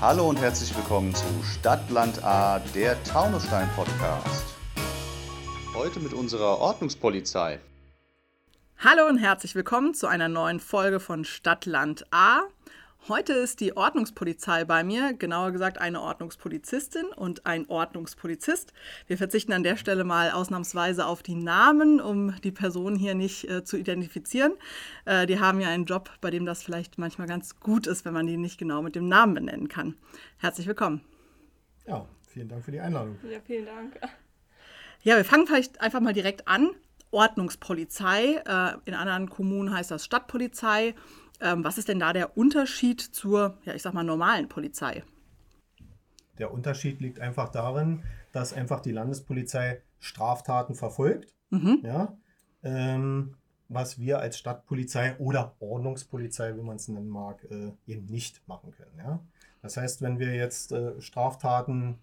Hallo und herzlich willkommen zu Stadtland A, der Taunusstein Podcast. Heute mit unserer Ordnungspolizei. Hallo und herzlich willkommen zu einer neuen Folge von Stadtland A. Heute ist die Ordnungspolizei bei mir, genauer gesagt eine Ordnungspolizistin und ein Ordnungspolizist. Wir verzichten an der Stelle mal ausnahmsweise auf die Namen, um die Personen hier nicht äh, zu identifizieren. Äh, die haben ja einen Job, bei dem das vielleicht manchmal ganz gut ist, wenn man die nicht genau mit dem Namen benennen kann. Herzlich willkommen. Ja, vielen Dank für die Einladung. Ja, vielen Dank. Ja, wir fangen vielleicht einfach mal direkt an. Ordnungspolizei, äh, in anderen Kommunen heißt das Stadtpolizei. Ähm, was ist denn da der Unterschied zur, ja, ich sag mal, normalen Polizei? Der Unterschied liegt einfach darin, dass einfach die Landespolizei Straftaten verfolgt. Mhm. Ja, ähm, was wir als Stadtpolizei oder Ordnungspolizei, wie man es nennen mag, äh, eben nicht machen können. Ja? Das heißt, wenn wir jetzt äh, Straftaten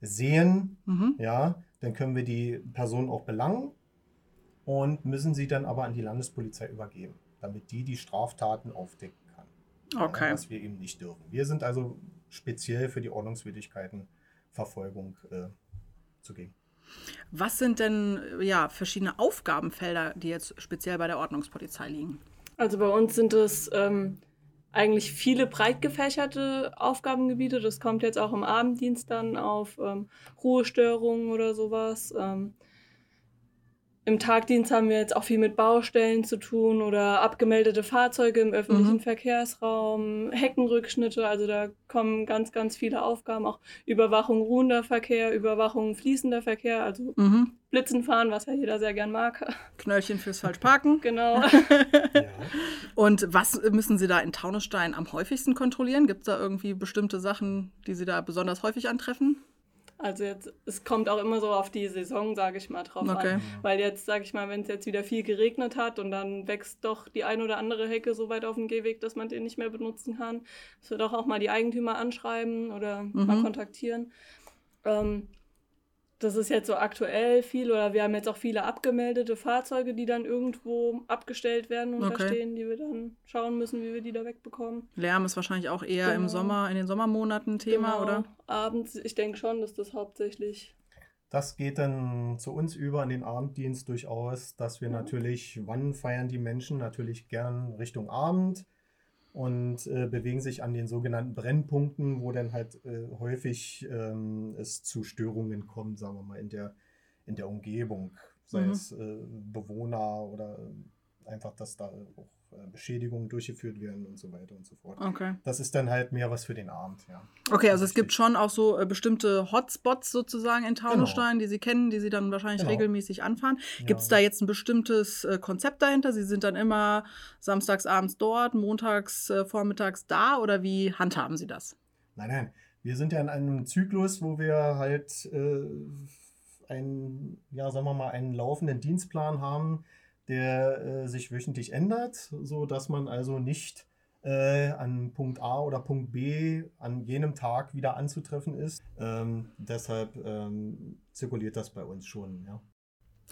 sehen, mhm. ja, dann können wir die Person auch belangen und müssen sie dann aber an die Landespolizei übergeben damit die die Straftaten aufdecken kann. Okay. Ja, was wir eben nicht dürfen. Wir sind also speziell für die Ordnungswidrigkeiten Verfolgung äh, zugegen. Was sind denn ja, verschiedene Aufgabenfelder, die jetzt speziell bei der Ordnungspolizei liegen? Also bei uns sind es ähm, eigentlich viele breit gefächerte Aufgabengebiete. Das kommt jetzt auch im Abenddienst dann auf ähm, Ruhestörungen oder sowas. Ähm, im Tagdienst haben wir jetzt auch viel mit Baustellen zu tun oder abgemeldete Fahrzeuge im öffentlichen mhm. Verkehrsraum, Heckenrückschnitte, also da kommen ganz, ganz viele Aufgaben, auch Überwachung ruhender Verkehr, Überwachung fließender Verkehr, also mhm. Blitzen fahren, was ja jeder sehr gern mag. Knöllchen fürs Falschparken. Genau. ja. Und was müssen Sie da in Taunusstein am häufigsten kontrollieren? Gibt es da irgendwie bestimmte Sachen, die Sie da besonders häufig antreffen? Also jetzt, es kommt auch immer so auf die Saison, sage ich mal, drauf okay. an. Weil jetzt, sage ich mal, wenn es jetzt wieder viel geregnet hat und dann wächst doch die ein oder andere Hecke so weit auf dem Gehweg, dass man den nicht mehr benutzen kann, dass wir doch auch mal die Eigentümer anschreiben oder mhm. mal kontaktieren. Ähm, das ist jetzt so aktuell viel oder wir haben jetzt auch viele abgemeldete Fahrzeuge, die dann irgendwo abgestellt werden und okay. da stehen, die wir dann schauen müssen, wie wir die da wegbekommen. Lärm ist wahrscheinlich auch eher genau. im Sommer, in den Sommermonaten Thema, genau. oder? Abends, ich denke schon, dass das hauptsächlich. Das geht dann zu uns über in den Abenddienst durchaus, dass wir ja. natürlich, wann feiern die Menschen? Natürlich gern Richtung Abend und äh, bewegen sich an den sogenannten Brennpunkten, wo dann halt äh, häufig ähm, es zu Störungen kommt, sagen wir mal, in der, in der Umgebung, sei mhm. es äh, Bewohner oder einfach, dass da auch Beschädigungen durchgeführt werden und so weiter und so fort. Okay. Das ist dann halt mehr was für den Abend, ja. Okay, also es gibt schon auch so äh, bestimmte Hotspots sozusagen in Taunusstein, genau. die Sie kennen, die Sie dann wahrscheinlich genau. regelmäßig anfahren. Gibt es da jetzt ein bestimmtes äh, Konzept dahinter? Sie sind dann immer samstags abends dort, montags äh, vormittags da oder wie handhaben Sie das? Nein, nein. Wir sind ja in einem Zyklus, wo wir halt äh, einen, ja, sagen wir mal, einen laufenden Dienstplan haben, der äh, sich wöchentlich ändert, so dass man also nicht äh, an Punkt A oder Punkt B an jenem Tag wieder anzutreffen ist. Ähm, deshalb ähm, zirkuliert das bei uns schon. Ja.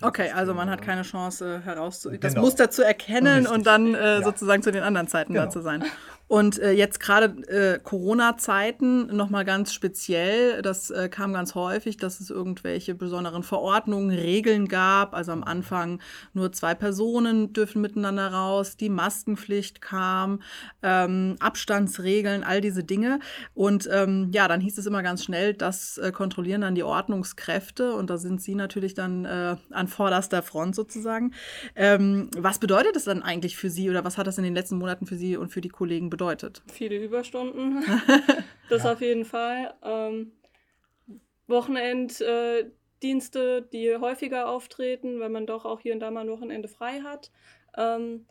Okay, also man hat keine Chance herauszu genau. das Muster zu erkennen Richtig. und dann äh, ja. sozusagen zu den anderen Zeiten genau. da zu sein. Und äh, jetzt gerade äh, Corona-Zeiten nochmal ganz speziell, das äh, kam ganz häufig, dass es irgendwelche besonderen Verordnungen, Regeln gab. Also am Anfang nur zwei Personen dürfen miteinander raus, die Maskenpflicht kam, ähm, Abstandsregeln, all diese Dinge. Und ähm, ja, dann hieß es immer ganz schnell, das äh, kontrollieren dann die Ordnungskräfte und da sind Sie natürlich dann äh, an vorderster Front sozusagen. Ähm, was bedeutet das dann eigentlich für Sie oder was hat das in den letzten Monaten für Sie und für die Kollegen bedeutet? Viele Überstunden, das ja. auf jeden Fall. Ähm, Wochenenddienste, äh, die häufiger auftreten, weil man doch auch hier und da mal ein Wochenende frei hat. Ähm,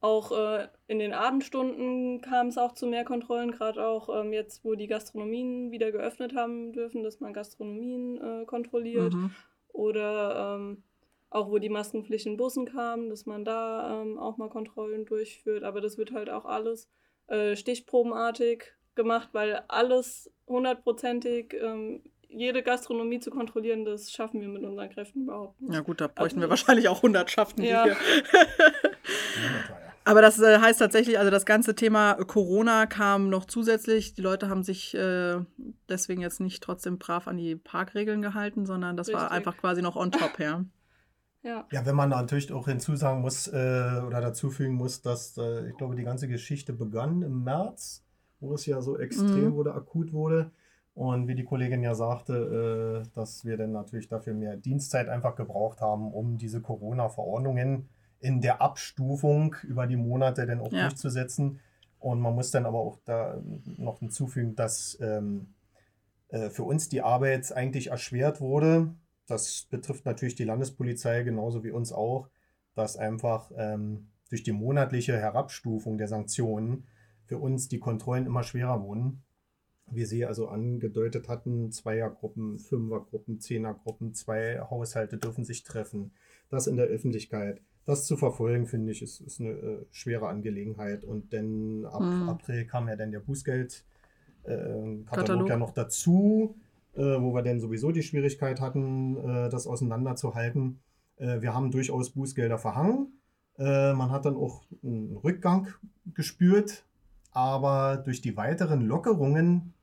auch äh, in den Abendstunden kam es auch zu mehr Kontrollen, gerade auch ähm, jetzt, wo die Gastronomien wieder geöffnet haben dürfen, dass man Gastronomien äh, kontrolliert. Mhm. Oder ähm, auch wo die Maskenpflicht in Bussen kam, dass man da ähm, auch mal Kontrollen durchführt. Aber das wird halt auch alles äh, stichprobenartig gemacht, weil alles hundertprozentig, ähm, jede Gastronomie zu kontrollieren, das schaffen wir mit unseren Kräften überhaupt nicht. Ja gut, da bräuchten also, wir wahrscheinlich auch Hundertschaften. Ja. Aber das äh, heißt tatsächlich, also das ganze Thema Corona kam noch zusätzlich. Die Leute haben sich äh, deswegen jetzt nicht trotzdem brav an die Parkregeln gehalten, sondern das Richtig. war einfach quasi noch on top, ja. Ja. ja, wenn man natürlich auch hinzusagen muss äh, oder dazufügen muss, dass äh, ich glaube, die ganze Geschichte begann im März, wo es ja so extrem mhm. wurde, akut wurde. Und wie die Kollegin ja sagte, äh, dass wir dann natürlich dafür mehr Dienstzeit einfach gebraucht haben, um diese Corona-Verordnungen in der Abstufung über die Monate dann auch ja. durchzusetzen. Und man muss dann aber auch da noch hinzufügen, dass ähm, äh, für uns die Arbeit eigentlich erschwert wurde. Das betrifft natürlich die Landespolizei genauso wie uns auch, dass einfach ähm, durch die monatliche Herabstufung der Sanktionen für uns die Kontrollen immer schwerer wurden wie Sie also angedeutet hatten, Zweiergruppen, Fünfergruppen, Zehnergruppen, zwei Haushalte dürfen sich treffen. Das in der Öffentlichkeit. Das zu verfolgen, finde ich, ist, ist eine äh, schwere Angelegenheit. Und dann ab mhm. April kam ja dann der Bußgeldkatalog äh, ja noch dazu, wo wir dann sowieso die Schwierigkeit hatten, äh, das auseinanderzuhalten. Äh, wir haben durchaus Bußgelder verhangen. Äh, man hat dann auch einen Rückgang gespürt, aber durch die weiteren Lockerungen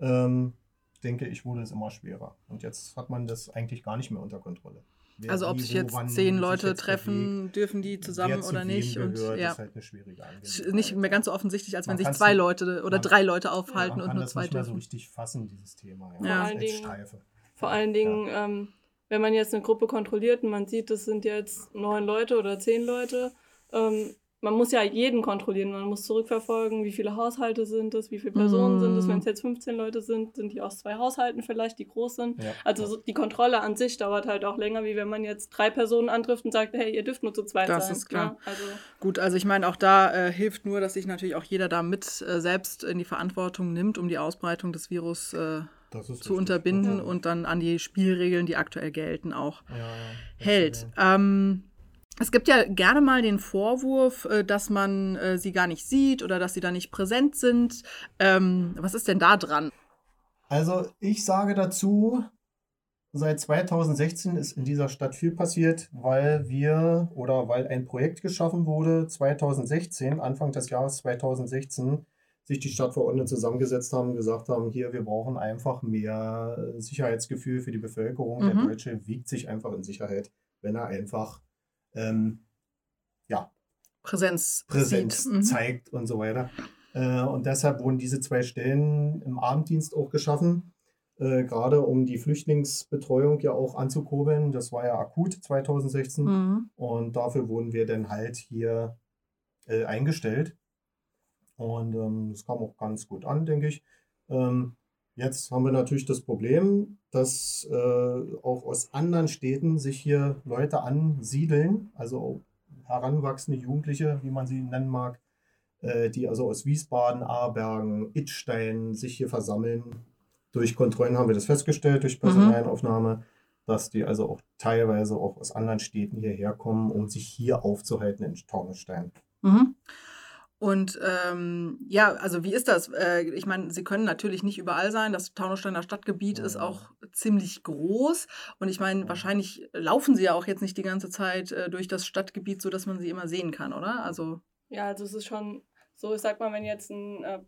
ähm, denke ich, wurde es immer schwerer. Und jetzt hat man das eigentlich gar nicht mehr unter Kontrolle. Wer also ob sich jetzt zehn Leute jetzt treffen, bewegt, dürfen die zusammen oder nicht. Gehört, und ja. ist halt eine schwierige Angelegenheit. Nicht mehr ganz so offensichtlich, als man wenn sich zwei Leute oder man, drei Leute aufhalten und nur zwei dürfen. Man kann das nicht mehr so richtig fassen, dieses Thema. Ja. Ja. Vor, allen Dingen, vor allen Dingen, ähm, wenn man jetzt eine Gruppe kontrolliert und man sieht, das sind jetzt neun Leute oder zehn Leute, ähm, man muss ja jeden kontrollieren. Man muss zurückverfolgen, wie viele Haushalte sind es, wie viele Personen mm. sind es. Wenn es jetzt 15 Leute sind, sind die aus zwei Haushalten vielleicht, die groß sind. Ja. Also die Kontrolle an sich dauert halt auch länger, wie wenn man jetzt drei Personen antrifft und sagt, hey, ihr dürft nur zu zweit das sein. Das ist klar. Ja, also Gut, also ich meine, auch da äh, hilft nur, dass sich natürlich auch jeder da mit äh, selbst in die Verantwortung nimmt, um die Ausbreitung des Virus äh, zu richtig. unterbinden ja. und dann an die Spielregeln, die aktuell gelten, auch hält. Ähm, es gibt ja gerne mal den Vorwurf, äh, dass man äh, sie gar nicht sieht oder dass sie da nicht präsent sind. Ähm, was ist denn da dran? Also ich sage dazu, seit 2016 ist in dieser Stadt viel passiert, weil wir oder weil ein Projekt geschaffen wurde, 2016, Anfang des Jahres 2016, sich die Stadtverordneten zusammengesetzt haben und gesagt haben, hier, wir brauchen einfach mehr Sicherheitsgefühl für die Bevölkerung. Mhm. Der Deutsche wiegt sich einfach in Sicherheit, wenn er einfach ähm, ja, Präsenz, Präsenz mhm. zeigt und so weiter. Äh, und deshalb wurden diese zwei Stellen im Abenddienst auch geschaffen, äh, gerade um die Flüchtlingsbetreuung ja auch anzukurbeln. Das war ja akut 2016 mhm. und dafür wurden wir dann halt hier äh, eingestellt. Und ähm, das kam auch ganz gut an, denke ich. Ähm, Jetzt haben wir natürlich das Problem, dass äh, auch aus anderen Städten sich hier Leute ansiedeln, also heranwachsende Jugendliche, wie man sie nennen mag, äh, die also aus Wiesbaden, Aarbergen, Itstein sich hier versammeln. Durch Kontrollen haben wir das festgestellt, durch mhm. Personalaufnahme, mhm. dass die also auch teilweise auch aus anderen Städten hierher kommen, um sich hier aufzuhalten in Taunusstein. Mhm. Und ähm, ja, also wie ist das? Äh, ich meine, Sie können natürlich nicht überall sein. Das Taunussteiner Stadtgebiet ja. ist auch ziemlich groß. Und ich meine, wahrscheinlich laufen Sie ja auch jetzt nicht die ganze Zeit äh, durch das Stadtgebiet, sodass man Sie immer sehen kann, oder? Also ja, also es ist schon so, ich sag mal, wenn jetzt ein äh,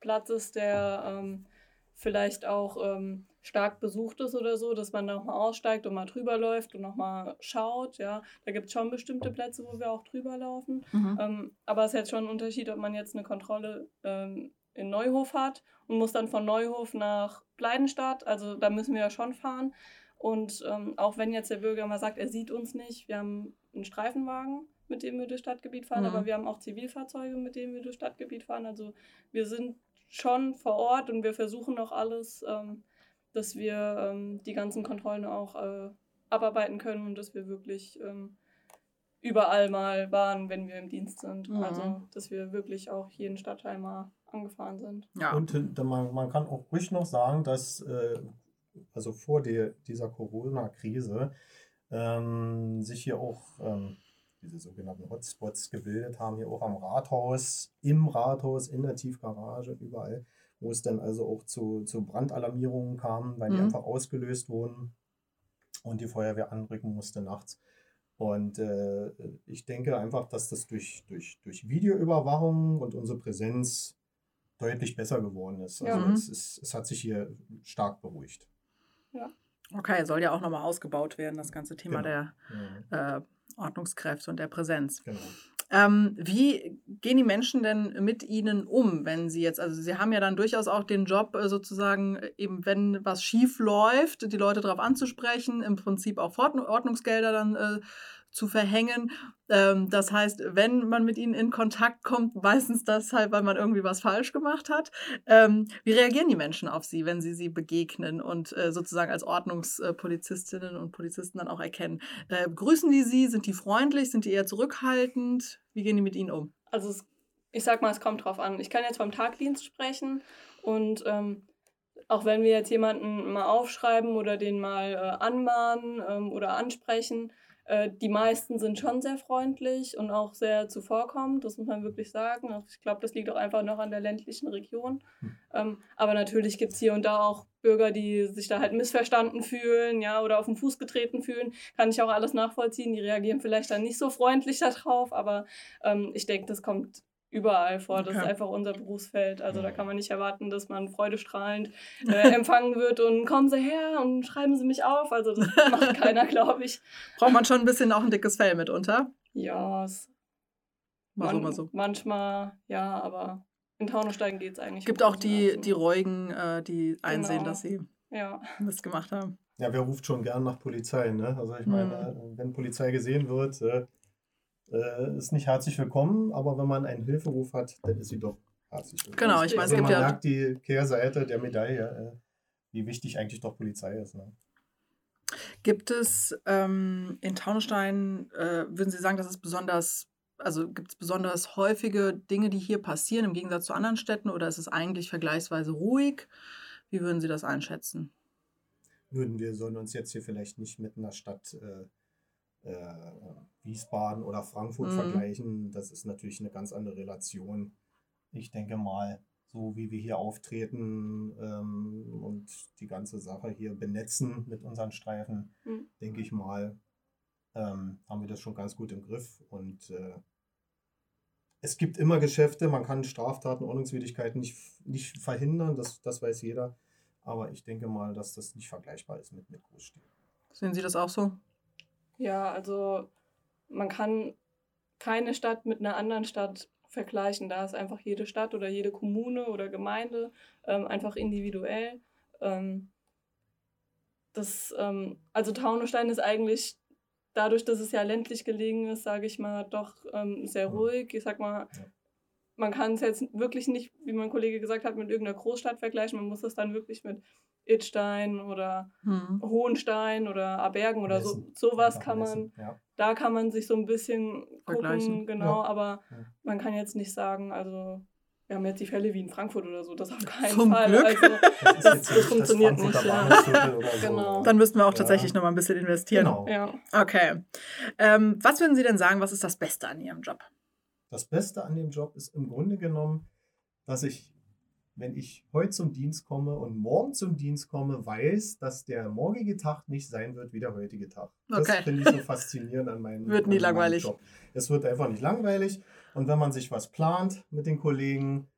Platz ist, der ähm, vielleicht auch ähm, stark besucht ist oder so, dass man da nochmal aussteigt und mal drüber läuft und nochmal schaut. Ja, da gibt es schon bestimmte Plätze, wo wir auch drüber laufen. Mhm. Ähm, aber es ist jetzt schon ein Unterschied, ob man jetzt eine Kontrolle ähm, in Neuhof hat und muss dann von Neuhof nach Bleidenstadt. Also da müssen wir ja schon fahren. Und ähm, auch wenn jetzt der Bürger mal sagt, er sieht uns nicht, wir haben einen Streifenwagen, mit dem wir durchs Stadtgebiet fahren, mhm. aber wir haben auch Zivilfahrzeuge, mit denen wir durchs Stadtgebiet fahren. Also wir sind schon vor Ort und wir versuchen auch alles, ähm, dass wir ähm, die ganzen Kontrollen auch äh, abarbeiten können und dass wir wirklich ähm, überall mal waren, wenn wir im Dienst sind. Mhm. Also, dass wir wirklich auch jeden Stadtteil mal angefahren sind. Ja. Und äh, man, man kann auch ruhig noch sagen, dass äh, also vor der, dieser Corona-Krise ähm, sich hier auch ähm, diese sogenannten Hotspots gebildet haben, hier auch am Rathaus, im Rathaus, in der Tiefgarage, überall, wo es dann also auch zu, zu Brandalarmierungen kam, weil mhm. die einfach ausgelöst wurden und die Feuerwehr anrücken musste nachts. Und äh, ich denke einfach, dass das durch, durch, durch Videoüberwachung und unsere Präsenz deutlich besser geworden ist. Also ja. es, ist, es hat sich hier stark beruhigt. Ja. Okay, soll ja auch nochmal ausgebaut werden, das ganze Thema genau. der äh, Ordnungskräfte und der Präsenz. Genau. Ähm, wie gehen die Menschen denn mit Ihnen um, wenn Sie jetzt, also Sie haben ja dann durchaus auch den Job äh, sozusagen, äh, eben wenn was schief läuft, die Leute darauf anzusprechen, im Prinzip auch Ordnungsgelder dann äh, zu verhängen. Ähm, das heißt, wenn man mit ihnen in Kontakt kommt, meistens das halt, weil man irgendwie was falsch gemacht hat. Ähm, wie reagieren die Menschen auf sie, wenn sie sie begegnen und äh, sozusagen als Ordnungspolizistinnen und Polizisten dann auch erkennen? Äh, grüßen die sie? Sind die freundlich? Sind die eher zurückhaltend? Wie gehen die mit ihnen um? Also ich sag mal, es kommt drauf an. Ich kann jetzt vom Tagdienst sprechen und ähm, auch wenn wir jetzt jemanden mal aufschreiben oder den mal äh, anmahnen ähm, oder ansprechen, äh, die meisten sind schon sehr freundlich und auch sehr zuvorkommend, das muss man wirklich sagen. Ich glaube, das liegt auch einfach noch an der ländlichen Region. Hm. Ähm, aber natürlich gibt es hier und da auch Bürger, die sich da halt missverstanden fühlen, ja, oder auf den Fuß getreten fühlen. Kann ich auch alles nachvollziehen. Die reagieren vielleicht dann nicht so freundlich darauf, aber ähm, ich denke, das kommt überall vor. Das okay. ist einfach unser Berufsfeld. Also da kann man nicht erwarten, dass man freudestrahlend äh, empfangen wird und kommen Sie her und schreiben Sie mich auf. Also das macht keiner, glaube ich. Braucht man schon ein bisschen auch ein dickes Fell mitunter? Ja, es mal so, mal so. manchmal ja, aber in Taunussteigen geht es eigentlich. Es gibt auch die, also. die Reuigen, äh, die einsehen, genau. dass sie ja. Mist gemacht haben. Ja, wer ruft schon gern nach Polizei, ne? Also ich meine, mhm. wenn Polizei gesehen wird, äh, äh, ist nicht herzlich willkommen, aber wenn man einen Hilferuf hat, dann ist sie doch herzlich willkommen. Genau, ich meine, also es gibt man ja. merkt die Kehrseite der Medaille, äh, wie wichtig eigentlich doch Polizei ist. Ne? Gibt es ähm, in Taunusstein, äh, würden Sie sagen, dass es besonders, also gibt es besonders häufige Dinge, die hier passieren im Gegensatz zu anderen Städten oder ist es eigentlich vergleichsweise ruhig? Wie würden Sie das einschätzen? Nun, wir sollen uns jetzt hier vielleicht nicht mit einer Stadt äh, Wiesbaden oder Frankfurt mhm. vergleichen, das ist natürlich eine ganz andere Relation. Ich denke mal, so wie wir hier auftreten ähm, und die ganze Sache hier benetzen mit unseren Streifen, mhm. denke ich mal, ähm, haben wir das schon ganz gut im Griff. Und äh, es gibt immer Geschäfte, man kann Straftaten, Ordnungswidrigkeiten nicht, nicht verhindern, das, das weiß jeder. Aber ich denke mal, dass das nicht vergleichbar ist mit, mit Großstädten. Sehen Sie das auch so? Ja, also man kann keine Stadt mit einer anderen Stadt vergleichen. Da ist einfach jede Stadt oder jede Kommune oder Gemeinde ähm, einfach individuell. Ähm, das, ähm, also Taunusstein ist eigentlich dadurch, dass es ja ländlich gelegen ist, sage ich mal, doch ähm, sehr ruhig. Ich sag mal, man kann es jetzt wirklich nicht, wie mein Kollege gesagt hat, mit irgendeiner Großstadt vergleichen. Man muss es dann wirklich mit Itstein oder hm. Hohenstein oder Abergen oder so, sowas kann man, ja. da kann man sich so ein bisschen gucken, genau, ja. aber ja. man kann jetzt nicht sagen, also wir haben jetzt die Fälle wie in Frankfurt oder so, das auf keinen Zum Fall. Glück. Also, das, das, das funktioniert nicht. Ja. So. Genau. Dann müssten wir auch tatsächlich noch mal ein bisschen investieren. Genau. Ja. Okay. Ähm, was würden Sie denn sagen, was ist das Beste an Ihrem Job? Das Beste an dem Job ist im Grunde genommen, dass ich wenn ich heute zum Dienst komme und morgen zum Dienst komme, weiß, dass der morgige Tag nicht sein wird wie der heutige Tag. Okay. Das finde ich so faszinierend an meinem, wird nie langweilig. Job. Es wird einfach nicht langweilig. Und wenn man sich was plant mit den Kollegen,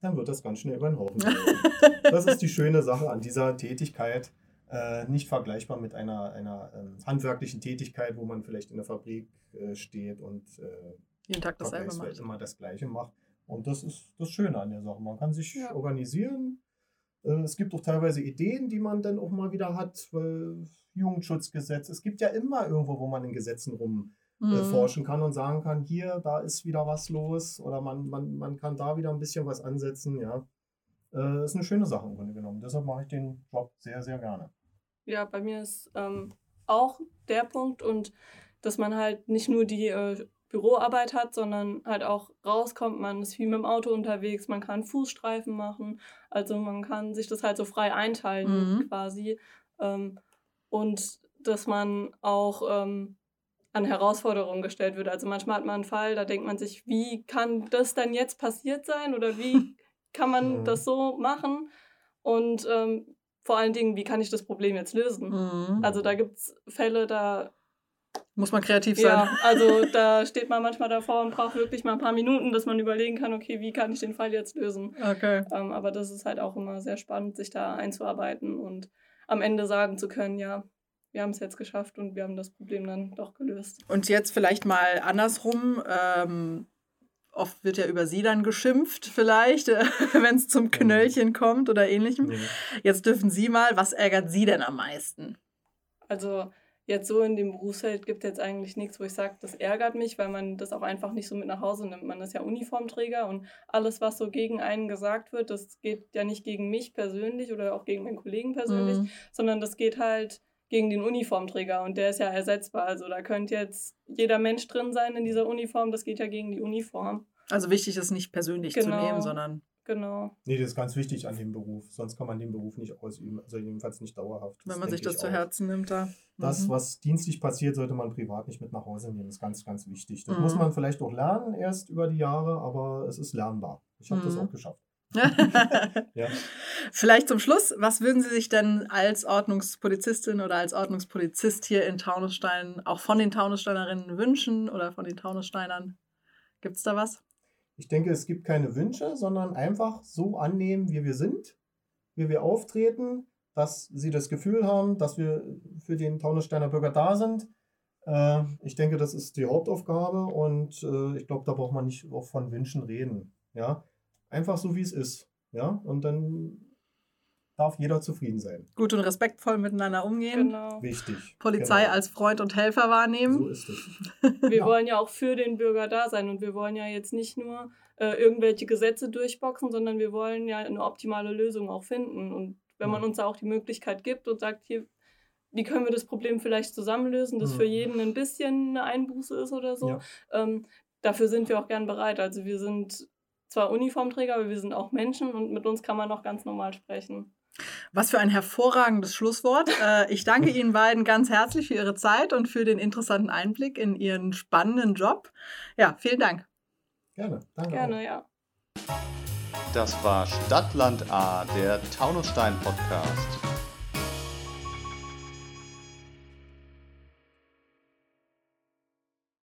dann wird das ganz schnell über den Haufen. das ist die schöne Sache an dieser Tätigkeit. Äh, nicht vergleichbar mit einer, einer ähm, handwerklichen Tätigkeit, wo man vielleicht in der Fabrik äh, steht und äh, jeden Tag dasselbe macht. immer das Gleiche macht. Und das ist das Schöne an der Sache. Man kann sich ja. organisieren. Äh, es gibt auch teilweise Ideen, die man dann auch mal wieder hat. Jugendschutzgesetz. Es gibt ja immer irgendwo, wo man in Gesetzen rum äh, mhm. forschen kann und sagen kann, hier, da ist wieder was los oder man, man, man kann da wieder ein bisschen was ansetzen. Ja, äh, ist eine schöne Sache im Grunde genommen. Deshalb mache ich den Job sehr, sehr gerne. Ja, bei mir ist ähm, auch der Punkt und dass man halt nicht nur die äh, Büroarbeit hat, sondern halt auch rauskommt. Man ist viel mit dem Auto unterwegs, man kann Fußstreifen machen. Also man kann sich das halt so frei einteilen mhm. quasi. Ähm, und dass man auch ähm, an Herausforderungen gestellt wird. Also manchmal hat man einen Fall, da denkt man sich, wie kann das denn jetzt passiert sein oder wie kann man mhm. das so machen? Und ähm, vor allen Dingen, wie kann ich das Problem jetzt lösen? Mhm. Also da gibt es Fälle, da Muss man kreativ sein. Ja, also da steht man manchmal davor und braucht wirklich mal ein paar Minuten, dass man überlegen kann, okay, wie kann ich den Fall jetzt lösen. Okay. Ähm, aber das ist halt auch immer sehr spannend, sich da einzuarbeiten und am Ende sagen zu können, ja, wir haben es jetzt geschafft und wir haben das Problem dann doch gelöst. Und jetzt vielleicht mal andersrum. Ähm, oft wird ja über sie dann geschimpft, vielleicht, wenn es zum Knöllchen kommt oder ähnlichem. Ja. Jetzt dürfen Sie mal, was ärgert Sie denn am meisten? Also jetzt so in dem Berufsfeld gibt es jetzt eigentlich nichts, wo ich sage, das ärgert mich, weil man das auch einfach nicht so mit nach Hause nimmt. Man ist ja Uniformträger und alles, was so gegen einen gesagt wird, das geht ja nicht gegen mich persönlich oder auch gegen meinen Kollegen persönlich, mhm. sondern das geht halt gegen den Uniformträger und der ist ja ersetzbar. Also da könnte jetzt jeder Mensch drin sein in dieser Uniform, das geht ja gegen die Uniform. Also wichtig ist nicht persönlich genau. zu nehmen, sondern Genau. Nee, das ist ganz wichtig an dem Beruf. Sonst kann man den Beruf nicht ausüben. Also jedenfalls nicht dauerhaft. Wenn man sich das zu Herzen nimmt, da. Das, mhm. was dienstlich passiert, sollte man privat nicht mit nach Hause nehmen. Das ist ganz, ganz wichtig. Das mhm. muss man vielleicht auch lernen, erst über die Jahre, aber es ist lernbar. Ich habe mhm. das auch geschafft. ja. Vielleicht zum Schluss, was würden Sie sich denn als Ordnungspolizistin oder als Ordnungspolizist hier in Taunusstein auch von den Taunussteinerinnen wünschen oder von den Taunussteinern? Gibt es da was? Ich denke, es gibt keine Wünsche, sondern einfach so annehmen, wie wir sind, wie wir auftreten, dass sie das Gefühl haben, dass wir für den Taunussteiner Bürger da sind. Äh, ich denke, das ist die Hauptaufgabe und äh, ich glaube, da braucht man nicht auch von Wünschen reden. Ja? Einfach so, wie es ist. Ja? Und dann darf jeder zufrieden sein. Gut und respektvoll miteinander umgehen. Genau. Wichtig. Polizei genau. als Freund und Helfer wahrnehmen. So ist es. Wir ja. wollen ja auch für den Bürger da sein und wir wollen ja jetzt nicht nur äh, irgendwelche Gesetze durchboxen, sondern wir wollen ja eine optimale Lösung auch finden. Und wenn man uns da auch die Möglichkeit gibt und sagt, hier, wie können wir das Problem vielleicht zusammenlösen, dass mhm. für jeden ein bisschen eine Einbuße ist oder so, ja. ähm, dafür sind wir auch gern bereit. Also wir sind zwar Uniformträger, aber wir sind auch Menschen und mit uns kann man auch ganz normal sprechen. Was für ein hervorragendes Schlusswort. Äh, ich danke Ihnen beiden ganz herzlich für Ihre Zeit und für den interessanten Einblick in Ihren spannenden Job. Ja, vielen Dank. Gerne. Danke Gerne, auch. ja. Das war Stadtland A, der Taunusstein Podcast.